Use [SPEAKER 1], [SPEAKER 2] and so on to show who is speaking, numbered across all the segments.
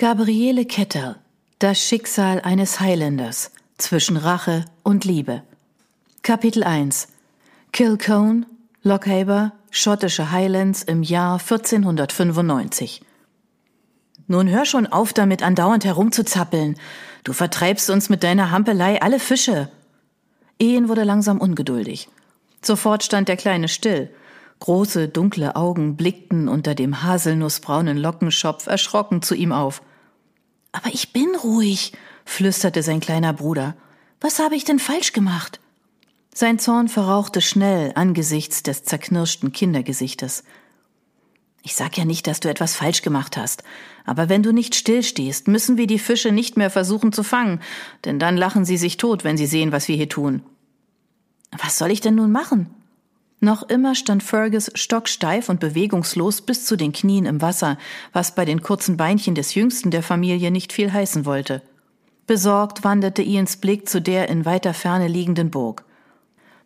[SPEAKER 1] Gabriele Kettel Das Schicksal eines Highlanders zwischen Rache und Liebe Kapitel 1 Kilcone, Lockhaber, schottische Highlands im Jahr 1495 Nun hör schon auf damit, andauernd herumzuzappeln. Du vertreibst uns mit deiner Hampelei alle Fische. Ian wurde langsam ungeduldig. Sofort stand der Kleine still. Große, dunkle Augen blickten unter dem haselnussbraunen Lockenschopf erschrocken zu ihm auf. Aber ich bin ruhig, flüsterte sein kleiner Bruder. Was habe ich denn falsch gemacht? Sein Zorn verrauchte schnell angesichts des zerknirschten Kindergesichtes. Ich sag ja nicht, dass du etwas falsch gemacht hast, aber wenn du nicht stillstehst, müssen wir die Fische nicht mehr versuchen zu fangen, denn dann lachen sie sich tot, wenn sie sehen, was wir hier tun. Was soll ich denn nun machen? Noch immer stand Fergus stocksteif und bewegungslos bis zu den Knien im Wasser, was bei den kurzen Beinchen des Jüngsten der Familie nicht viel heißen wollte. Besorgt wanderte Ians Blick zu der in weiter Ferne liegenden Burg.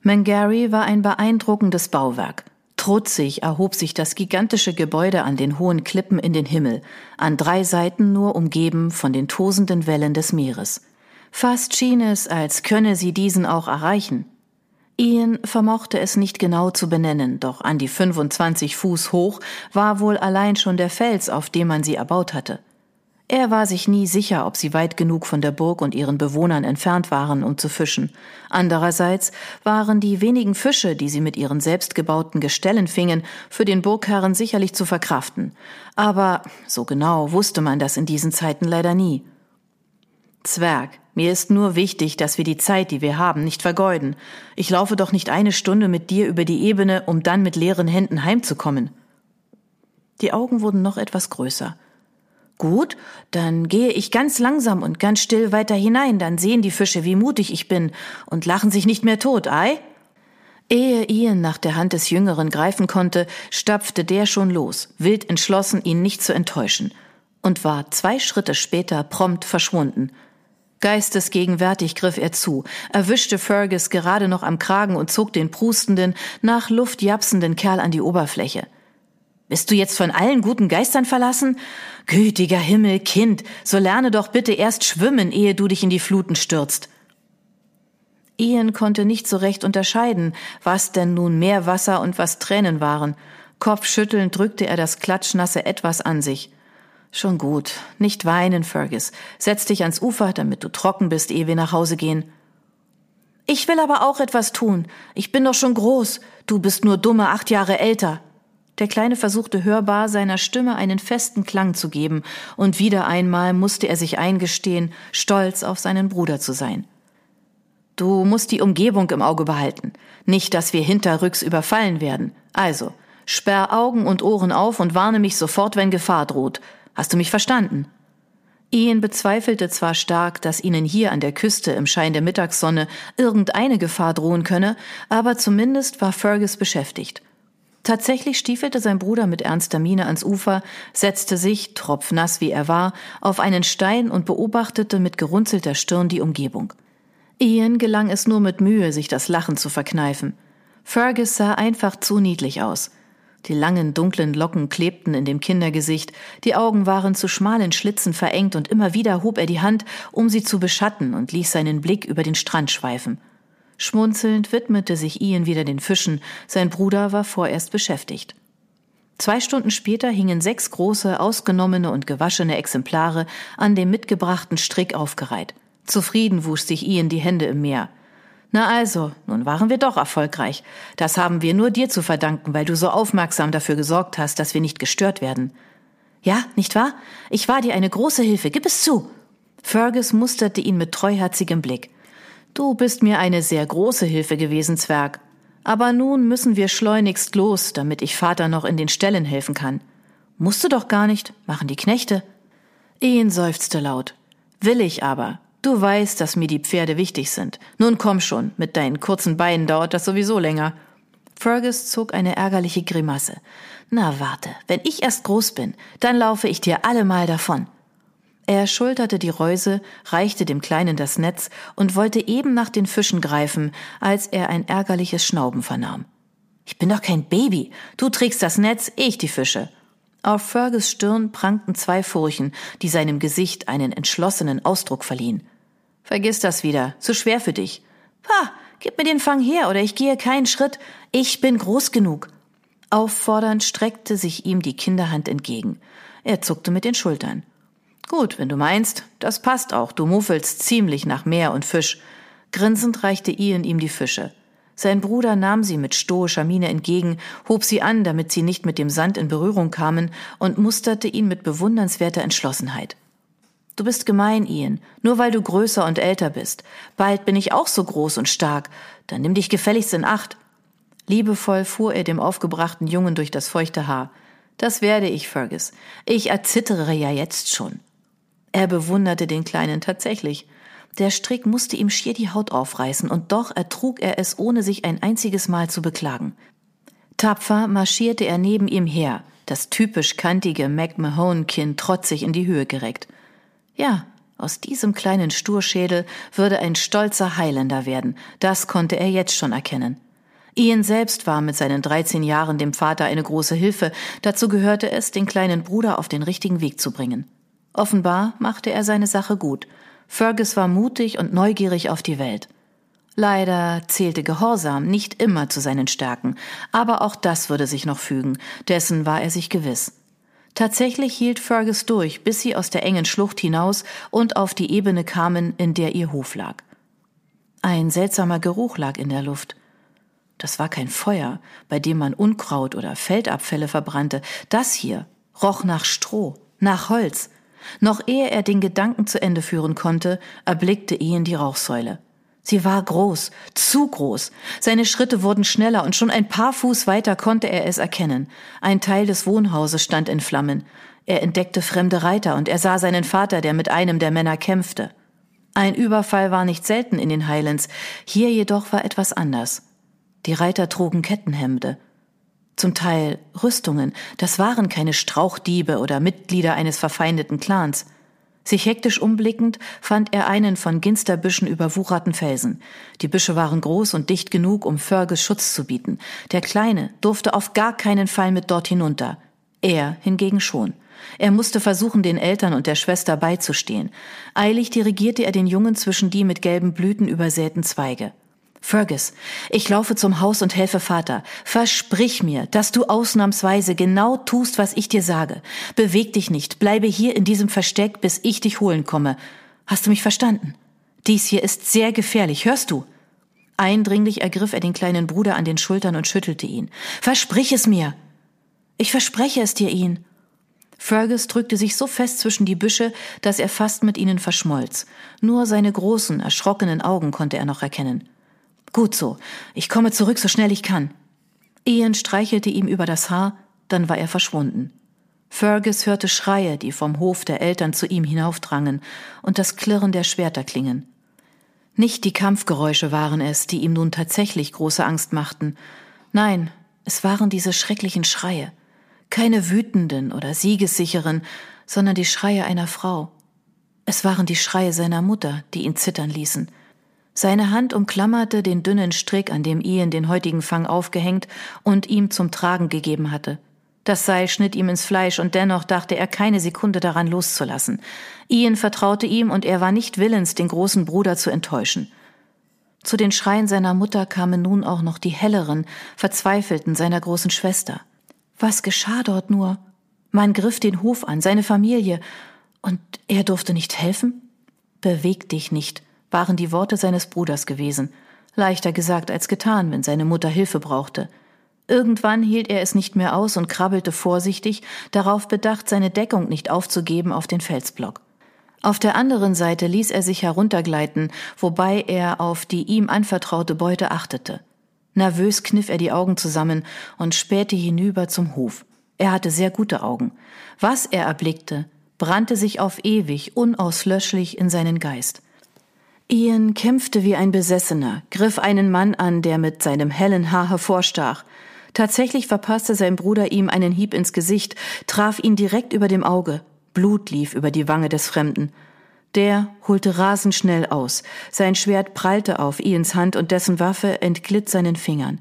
[SPEAKER 1] Mangary war ein beeindruckendes Bauwerk. Trutzig erhob sich das gigantische Gebäude an den hohen Klippen in den Himmel, an drei Seiten nur umgeben von den tosenden Wellen des Meeres. Fast schien es, als könne sie diesen auch erreichen. Ian vermochte es nicht genau zu benennen, doch an die 25 Fuß hoch war wohl allein schon der Fels, auf dem man sie erbaut hatte. Er war sich nie sicher, ob sie weit genug von der Burg und ihren Bewohnern entfernt waren, um zu fischen. Andererseits waren die wenigen Fische, die sie mit ihren selbstgebauten Gestellen fingen, für den Burgherren sicherlich zu verkraften. Aber so genau wusste man das in diesen Zeiten leider nie. Zwerg, mir ist nur wichtig, dass wir die Zeit, die wir haben, nicht vergeuden. Ich laufe doch nicht eine Stunde mit dir über die Ebene, um dann mit leeren Händen heimzukommen. Die Augen wurden noch etwas größer. Gut, dann gehe ich ganz langsam und ganz still weiter hinein, dann sehen die Fische, wie mutig ich bin und lachen sich nicht mehr tot, ei? Ehe Ian nach der Hand des Jüngeren greifen konnte, stapfte der schon los, wild entschlossen, ihn nicht zu enttäuschen, und war zwei Schritte später prompt verschwunden – Geistesgegenwärtig griff er zu, erwischte Fergus gerade noch am Kragen und zog den prustenden, nach Luft japsenden Kerl an die Oberfläche. Bist du jetzt von allen guten Geistern verlassen? Gütiger Himmel, Kind, so lerne doch bitte erst schwimmen, ehe du dich in die Fluten stürzt. Ian konnte nicht so recht unterscheiden, was denn nun mehr Wasser und was Tränen waren. Kopfschüttelnd drückte er das klatschnasse Etwas an sich. Schon gut. Nicht weinen, Fergus. Setz dich ans Ufer, damit du trocken bist, ehe wir nach Hause gehen. Ich will aber auch etwas tun. Ich bin doch schon groß. Du bist nur dumme acht Jahre älter. Der Kleine versuchte hörbar seiner Stimme einen festen Klang zu geben, und wieder einmal musste er sich eingestehen, stolz auf seinen Bruder zu sein. Du musst die Umgebung im Auge behalten. Nicht, dass wir hinterrücks überfallen werden. Also, sperr Augen und Ohren auf und warne mich sofort, wenn Gefahr droht. Hast du mich verstanden? Ian bezweifelte zwar stark, dass ihnen hier an der Küste im Schein der Mittagssonne irgendeine Gefahr drohen könne, aber zumindest war Fergus beschäftigt. Tatsächlich stiefelte sein Bruder mit ernster Miene ans Ufer, setzte sich, tropfnass wie er war, auf einen Stein und beobachtete mit gerunzelter Stirn die Umgebung. Ian gelang es nur mit Mühe, sich das Lachen zu verkneifen. Fergus sah einfach zu niedlich aus. Die langen, dunklen Locken klebten in dem Kindergesicht, die Augen waren zu schmalen Schlitzen verengt und immer wieder hob er die Hand, um sie zu beschatten und ließ seinen Blick über den Strand schweifen. Schmunzelnd widmete sich Ian wieder den Fischen, sein Bruder war vorerst beschäftigt. Zwei Stunden später hingen sechs große, ausgenommene und gewaschene Exemplare an dem mitgebrachten Strick aufgereiht. Zufrieden wusch sich Ian die Hände im Meer. Na also, nun waren wir doch erfolgreich. Das haben wir nur dir zu verdanken, weil du so aufmerksam dafür gesorgt hast, dass wir nicht gestört werden. Ja, nicht wahr? Ich war dir eine große Hilfe, gib es zu. Fergus musterte ihn mit treuherzigem Blick. Du bist mir eine sehr große Hilfe gewesen, Zwerg. Aber nun müssen wir schleunigst los, damit ich Vater noch in den Ställen helfen kann. Musst du doch gar nicht, machen die Knechte. Ian seufzte laut. Will ich aber. Du weißt, dass mir die Pferde wichtig sind. Nun komm schon, mit deinen kurzen Beinen dauert das sowieso länger. Fergus zog eine ärgerliche Grimasse. Na warte, wenn ich erst groß bin, dann laufe ich dir allemal davon. Er schulterte die Reuse, reichte dem Kleinen das Netz und wollte eben nach den Fischen greifen, als er ein ärgerliches Schnauben vernahm. Ich bin doch kein Baby. Du trägst das Netz, ich die Fische. Auf Fergus Stirn prangten zwei Furchen, die seinem Gesicht einen entschlossenen Ausdruck verliehen. Vergiss das wieder, zu schwer für dich. Pa, gib mir den Fang her, oder ich gehe keinen Schritt. Ich bin groß genug. Auffordernd streckte sich ihm die Kinderhand entgegen. Er zuckte mit den Schultern. Gut, wenn du meinst, das passt auch, du muffelst ziemlich nach Meer und Fisch. Grinsend reichte Ian ihm die Fische. Sein Bruder nahm sie mit stoischer Miene entgegen, hob sie an, damit sie nicht mit dem Sand in Berührung kamen, und musterte ihn mit bewundernswerter Entschlossenheit. Du bist gemein, Ian, nur weil du größer und älter bist. Bald bin ich auch so groß und stark. Dann nimm dich gefälligst in Acht. Liebevoll fuhr er dem aufgebrachten Jungen durch das feuchte Haar. Das werde ich, Fergus. Ich erzittere ja jetzt schon. Er bewunderte den Kleinen tatsächlich. Der Strick musste ihm schier die Haut aufreißen, und doch ertrug er es, ohne sich ein einziges Mal zu beklagen. Tapfer marschierte er neben ihm her, das typisch kantige McMahon-Kinn trotzig in die Höhe gereckt. Ja, aus diesem kleinen Sturschädel würde ein stolzer Highlander werden, das konnte er jetzt schon erkennen. Ian selbst war mit seinen 13 Jahren dem Vater eine große Hilfe, dazu gehörte es, den kleinen Bruder auf den richtigen Weg zu bringen. Offenbar machte er seine Sache gut, Fergus war mutig und neugierig auf die Welt. Leider zählte Gehorsam nicht immer zu seinen Stärken, aber auch das würde sich noch fügen, dessen war er sich gewiss. Tatsächlich hielt Fergus durch, bis sie aus der engen Schlucht hinaus und auf die Ebene kamen, in der ihr Hof lag. Ein seltsamer Geruch lag in der Luft. Das war kein Feuer, bei dem man Unkraut oder Feldabfälle verbrannte. Das hier roch nach Stroh, nach Holz, noch ehe er den Gedanken zu Ende führen konnte, erblickte Ian die Rauchsäule. Sie war groß, zu groß. Seine Schritte wurden schneller und schon ein paar Fuß weiter konnte er es erkennen. Ein Teil des Wohnhauses stand in Flammen. Er entdeckte fremde Reiter und er sah seinen Vater, der mit einem der Männer kämpfte. Ein Überfall war nicht selten in den Highlands, hier jedoch war etwas anders. Die Reiter trugen Kettenhemde zum Teil Rüstungen, das waren keine Strauchdiebe oder Mitglieder eines verfeindeten Clans. Sich hektisch umblickend fand er einen von Ginsterbüschen überwucherten Felsen. Die Büsche waren groß und dicht genug, um Fergus Schutz zu bieten. Der Kleine durfte auf gar keinen Fall mit dort hinunter. Er hingegen schon. Er musste versuchen, den Eltern und der Schwester beizustehen. Eilig dirigierte er den Jungen zwischen die mit gelben Blüten übersäten Zweige. Fergus, ich laufe zum Haus und helfe Vater. Versprich mir, dass du ausnahmsweise genau tust, was ich dir sage. Beweg dich nicht, bleibe hier in diesem Versteck, bis ich dich holen komme. Hast du mich verstanden? Dies hier ist sehr gefährlich, hörst du? Eindringlich ergriff er den kleinen Bruder an den Schultern und schüttelte ihn. Versprich es mir! Ich verspreche es dir, ihn. Fergus drückte sich so fest zwischen die Büsche, dass er fast mit ihnen verschmolz. Nur seine großen, erschrockenen Augen konnte er noch erkennen. Gut so. Ich komme zurück, so schnell ich kann. Ian streichelte ihm über das Haar, dann war er verschwunden. Fergus hörte Schreie, die vom Hof der Eltern zu ihm hinaufdrangen, und das Klirren der Schwerterklingen. Nicht die Kampfgeräusche waren es, die ihm nun tatsächlich große Angst machten. Nein, es waren diese schrecklichen Schreie. Keine wütenden oder siegessicheren, sondern die Schreie einer Frau. Es waren die Schreie seiner Mutter, die ihn zittern ließen. Seine Hand umklammerte den dünnen Strick, an dem Ian den heutigen Fang aufgehängt und ihm zum Tragen gegeben hatte. Das Seil schnitt ihm ins Fleisch und dennoch dachte er keine Sekunde daran loszulassen. Ian vertraute ihm und er war nicht willens, den großen Bruder zu enttäuschen. Zu den Schreien seiner Mutter kamen nun auch noch die helleren, verzweifelten seiner großen Schwester. Was geschah dort nur? Man griff den Hof an, seine Familie, und er durfte nicht helfen? Beweg dich nicht, waren die Worte seines Bruders gewesen. Leichter gesagt als getan, wenn seine Mutter Hilfe brauchte. Irgendwann hielt er es nicht mehr aus und krabbelte vorsichtig, darauf bedacht, seine Deckung nicht aufzugeben auf den Felsblock. Auf der anderen Seite ließ er sich heruntergleiten, wobei er auf die ihm anvertraute Beute achtete. Nervös kniff er die Augen zusammen und spähte hinüber zum Hof. Er hatte sehr gute Augen. Was er erblickte, brannte sich auf ewig, unauslöschlich in seinen Geist. Ian kämpfte wie ein Besessener, griff einen Mann an, der mit seinem hellen Haar hervorstach. Tatsächlich verpasste sein Bruder ihm einen Hieb ins Gesicht, traf ihn direkt über dem Auge. Blut lief über die Wange des Fremden. Der holte rasend schnell aus. Sein Schwert prallte auf Ians Hand und dessen Waffe entglitt seinen Fingern.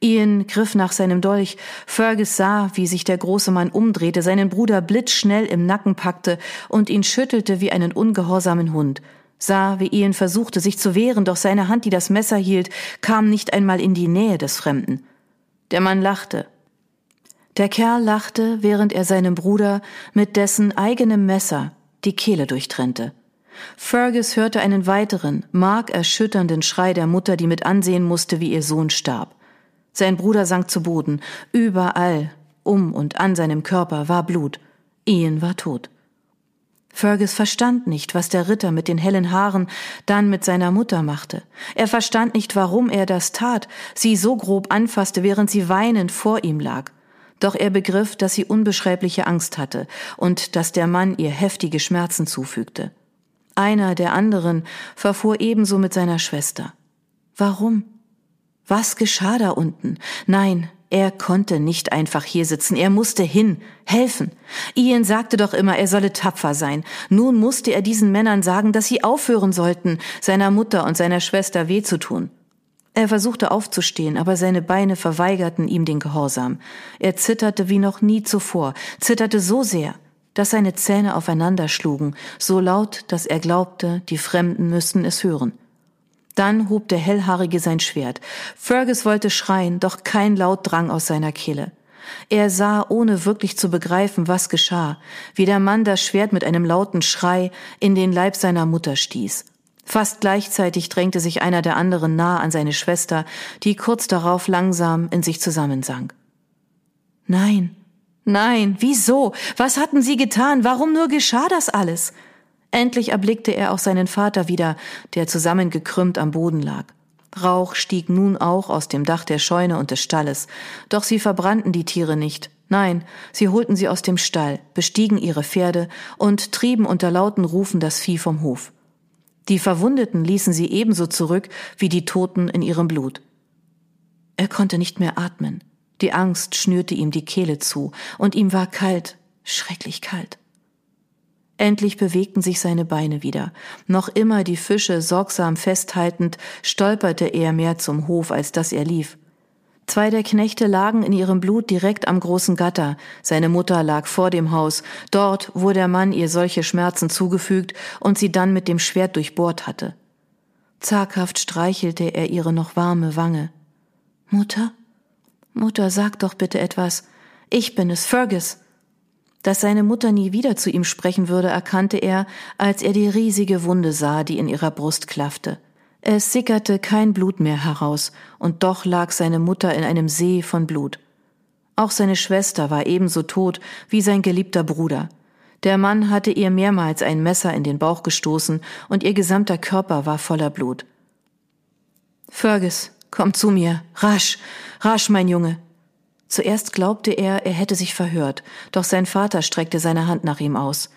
[SPEAKER 1] Ian griff nach seinem Dolch. Fergus sah, wie sich der große Mann umdrehte, seinen Bruder blitzschnell im Nacken packte und ihn schüttelte wie einen ungehorsamen Hund. Sah, wie Ian versuchte, sich zu wehren, doch seine Hand, die das Messer hielt, kam nicht einmal in die Nähe des Fremden. Der Mann lachte. Der Kerl lachte, während er seinem Bruder mit dessen eigenem Messer die Kehle durchtrennte. Fergus hörte einen weiteren, markerschütternden Schrei der Mutter, die mit ansehen musste, wie ihr Sohn starb. Sein Bruder sank zu Boden. Überall, um und an seinem Körper, war Blut. Ian war tot. Fergus verstand nicht, was der Ritter mit den hellen Haaren dann mit seiner Mutter machte. Er verstand nicht, warum er das tat, sie so grob anfasste, während sie weinend vor ihm lag. Doch er begriff, dass sie unbeschreibliche Angst hatte und dass der Mann ihr heftige Schmerzen zufügte. Einer der anderen verfuhr ebenso mit seiner Schwester. Warum? Was geschah da unten? Nein, er konnte nicht einfach hier sitzen, er musste hin, helfen. Ian sagte doch immer, er solle tapfer sein. Nun musste er diesen Männern sagen, dass sie aufhören sollten, seiner Mutter und seiner Schwester weh zu tun. Er versuchte aufzustehen, aber seine Beine verweigerten ihm den Gehorsam. Er zitterte wie noch nie zuvor, zitterte so sehr, dass seine Zähne aufeinander schlugen, so laut, dass er glaubte, die Fremden müssten es hören. Dann hob der Hellhaarige sein Schwert. Fergus wollte schreien, doch kein Laut drang aus seiner Kehle. Er sah, ohne wirklich zu begreifen, was geschah, wie der Mann das Schwert mit einem lauten Schrei in den Leib seiner Mutter stieß. Fast gleichzeitig drängte sich einer der anderen nah an seine Schwester, die kurz darauf langsam in sich zusammensank. Nein, nein, wieso? Was hatten sie getan? Warum nur geschah das alles? Endlich erblickte er auch seinen Vater wieder, der zusammengekrümmt am Boden lag. Rauch stieg nun auch aus dem Dach der Scheune und des Stalles, doch sie verbrannten die Tiere nicht. Nein, sie holten sie aus dem Stall, bestiegen ihre Pferde und trieben unter lauten Rufen das Vieh vom Hof. Die Verwundeten ließen sie ebenso zurück wie die Toten in ihrem Blut. Er konnte nicht mehr atmen. Die Angst schnürte ihm die Kehle zu, und ihm war kalt, schrecklich kalt. Endlich bewegten sich seine Beine wieder. Noch immer die Fische sorgsam festhaltend, stolperte er mehr zum Hof, als dass er lief. Zwei der Knechte lagen in ihrem Blut direkt am großen Gatter. Seine Mutter lag vor dem Haus, dort, wo der Mann ihr solche Schmerzen zugefügt und sie dann mit dem Schwert durchbohrt hatte. Zaghaft streichelte er ihre noch warme Wange. Mutter? Mutter, sag doch bitte etwas. Ich bin es, Fergus. Dass seine Mutter nie wieder zu ihm sprechen würde, erkannte er, als er die riesige Wunde sah, die in ihrer Brust klaffte. Es sickerte kein Blut mehr heraus, und doch lag seine Mutter in einem See von Blut. Auch seine Schwester war ebenso tot wie sein geliebter Bruder. Der Mann hatte ihr mehrmals ein Messer in den Bauch gestoßen, und ihr gesamter Körper war voller Blut. Fergus, komm zu mir, rasch, rasch, mein Junge. Zuerst glaubte er, er hätte sich verhört, doch sein Vater streckte seine Hand nach ihm aus.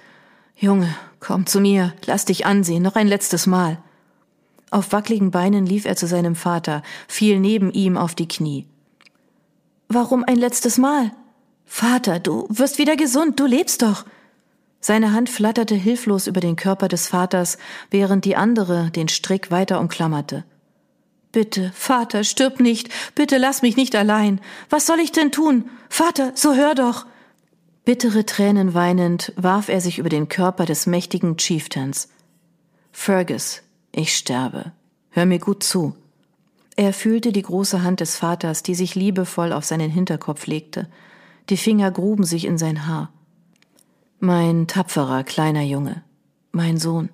[SPEAKER 1] Junge, komm zu mir, lass dich ansehen, noch ein letztes Mal. Auf wackligen Beinen lief er zu seinem Vater, fiel neben ihm auf die Knie. Warum ein letztes Mal? Vater, du wirst wieder gesund, du lebst doch. Seine Hand flatterte hilflos über den Körper des Vaters, während die andere den Strick weiter umklammerte. Bitte, Vater, stirb nicht. Bitte lass mich nicht allein. Was soll ich denn tun? Vater, so hör doch. Bittere Tränen weinend warf er sich über den Körper des mächtigen Chieftains. Fergus, ich sterbe. Hör mir gut zu. Er fühlte die große Hand des Vaters, die sich liebevoll auf seinen Hinterkopf legte. Die Finger gruben sich in sein Haar. Mein tapferer kleiner Junge, mein Sohn.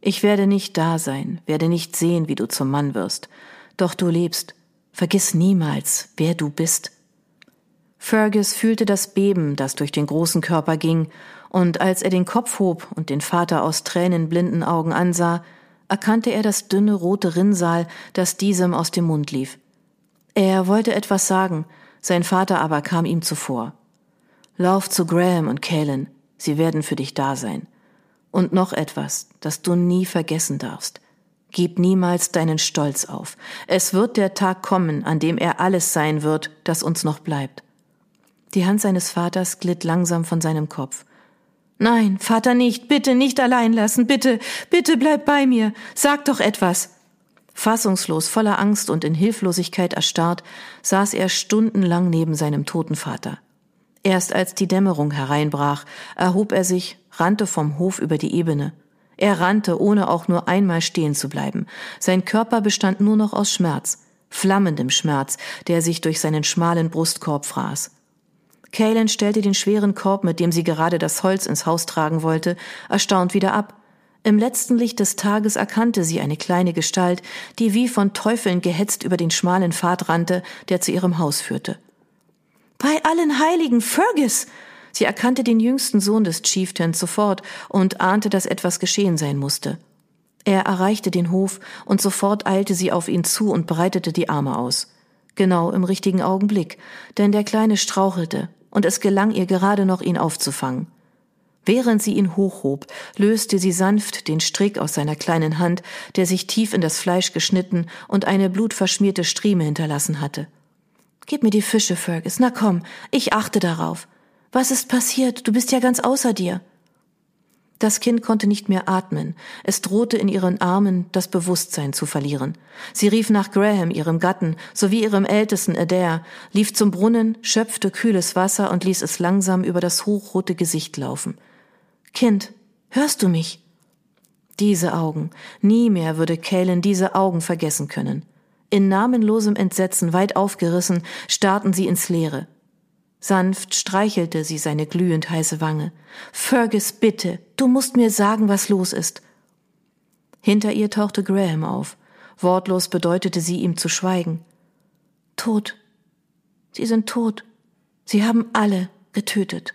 [SPEAKER 1] Ich werde nicht da sein, werde nicht sehen, wie du zum Mann wirst, doch du lebst. Vergiss niemals, wer du bist. Fergus fühlte das Beben, das durch den großen Körper ging, und als er den Kopf hob und den Vater aus tränenblinden Augen ansah, erkannte er das dünne rote Rinnsal, das diesem aus dem Mund lief. Er wollte etwas sagen, sein Vater aber kam ihm zuvor. Lauf zu Graham und Kalen, sie werden für dich da sein. Und noch etwas, das du nie vergessen darfst. Gib niemals deinen Stolz auf. Es wird der Tag kommen, an dem er alles sein wird, das uns noch bleibt. Die Hand seines Vaters glitt langsam von seinem Kopf. Nein, Vater nicht, bitte nicht allein lassen, bitte, bitte bleib bei mir, sag doch etwas. Fassungslos, voller Angst und in Hilflosigkeit erstarrt, saß er stundenlang neben seinem toten Vater. Erst als die Dämmerung hereinbrach, erhob er sich, rannte vom Hof über die Ebene. Er rannte, ohne auch nur einmal stehen zu bleiben. Sein Körper bestand nur noch aus Schmerz, flammendem Schmerz, der sich durch seinen schmalen Brustkorb fraß. Kalen stellte den schweren Korb, mit dem sie gerade das Holz ins Haus tragen wollte, erstaunt wieder ab. Im letzten Licht des Tages erkannte sie eine kleine Gestalt, die wie von Teufeln gehetzt über den schmalen Pfad rannte, der zu ihrem Haus führte. Bei allen Heiligen, Fergus! Sie erkannte den jüngsten Sohn des Chieftains sofort und ahnte, dass etwas geschehen sein musste. Er erreichte den Hof und sofort eilte sie auf ihn zu und breitete die Arme aus. Genau im richtigen Augenblick, denn der Kleine strauchelte und es gelang ihr gerade noch, ihn aufzufangen. Während sie ihn hochhob, löste sie sanft den Strick aus seiner kleinen Hand, der sich tief in das Fleisch geschnitten und eine blutverschmierte Strieme hinterlassen hatte. Gib mir die Fische, Fergus. Na komm, ich achte darauf. Was ist passiert? Du bist ja ganz außer dir. Das Kind konnte nicht mehr atmen. Es drohte in ihren Armen das Bewusstsein zu verlieren. Sie rief nach Graham, ihrem Gatten, sowie ihrem ältesten Adair, lief zum Brunnen, schöpfte kühles Wasser und ließ es langsam über das hochrote Gesicht laufen. Kind, hörst du mich? Diese Augen. Nie mehr würde Kalen diese Augen vergessen können. In namenlosem Entsetzen weit aufgerissen, starrten sie ins Leere. Sanft streichelte sie seine glühend heiße Wange. Fergus, bitte, du musst mir sagen, was los ist. Hinter ihr tauchte Graham auf. Wortlos bedeutete sie ihm zu schweigen. Tot. Sie sind tot. Sie haben alle getötet.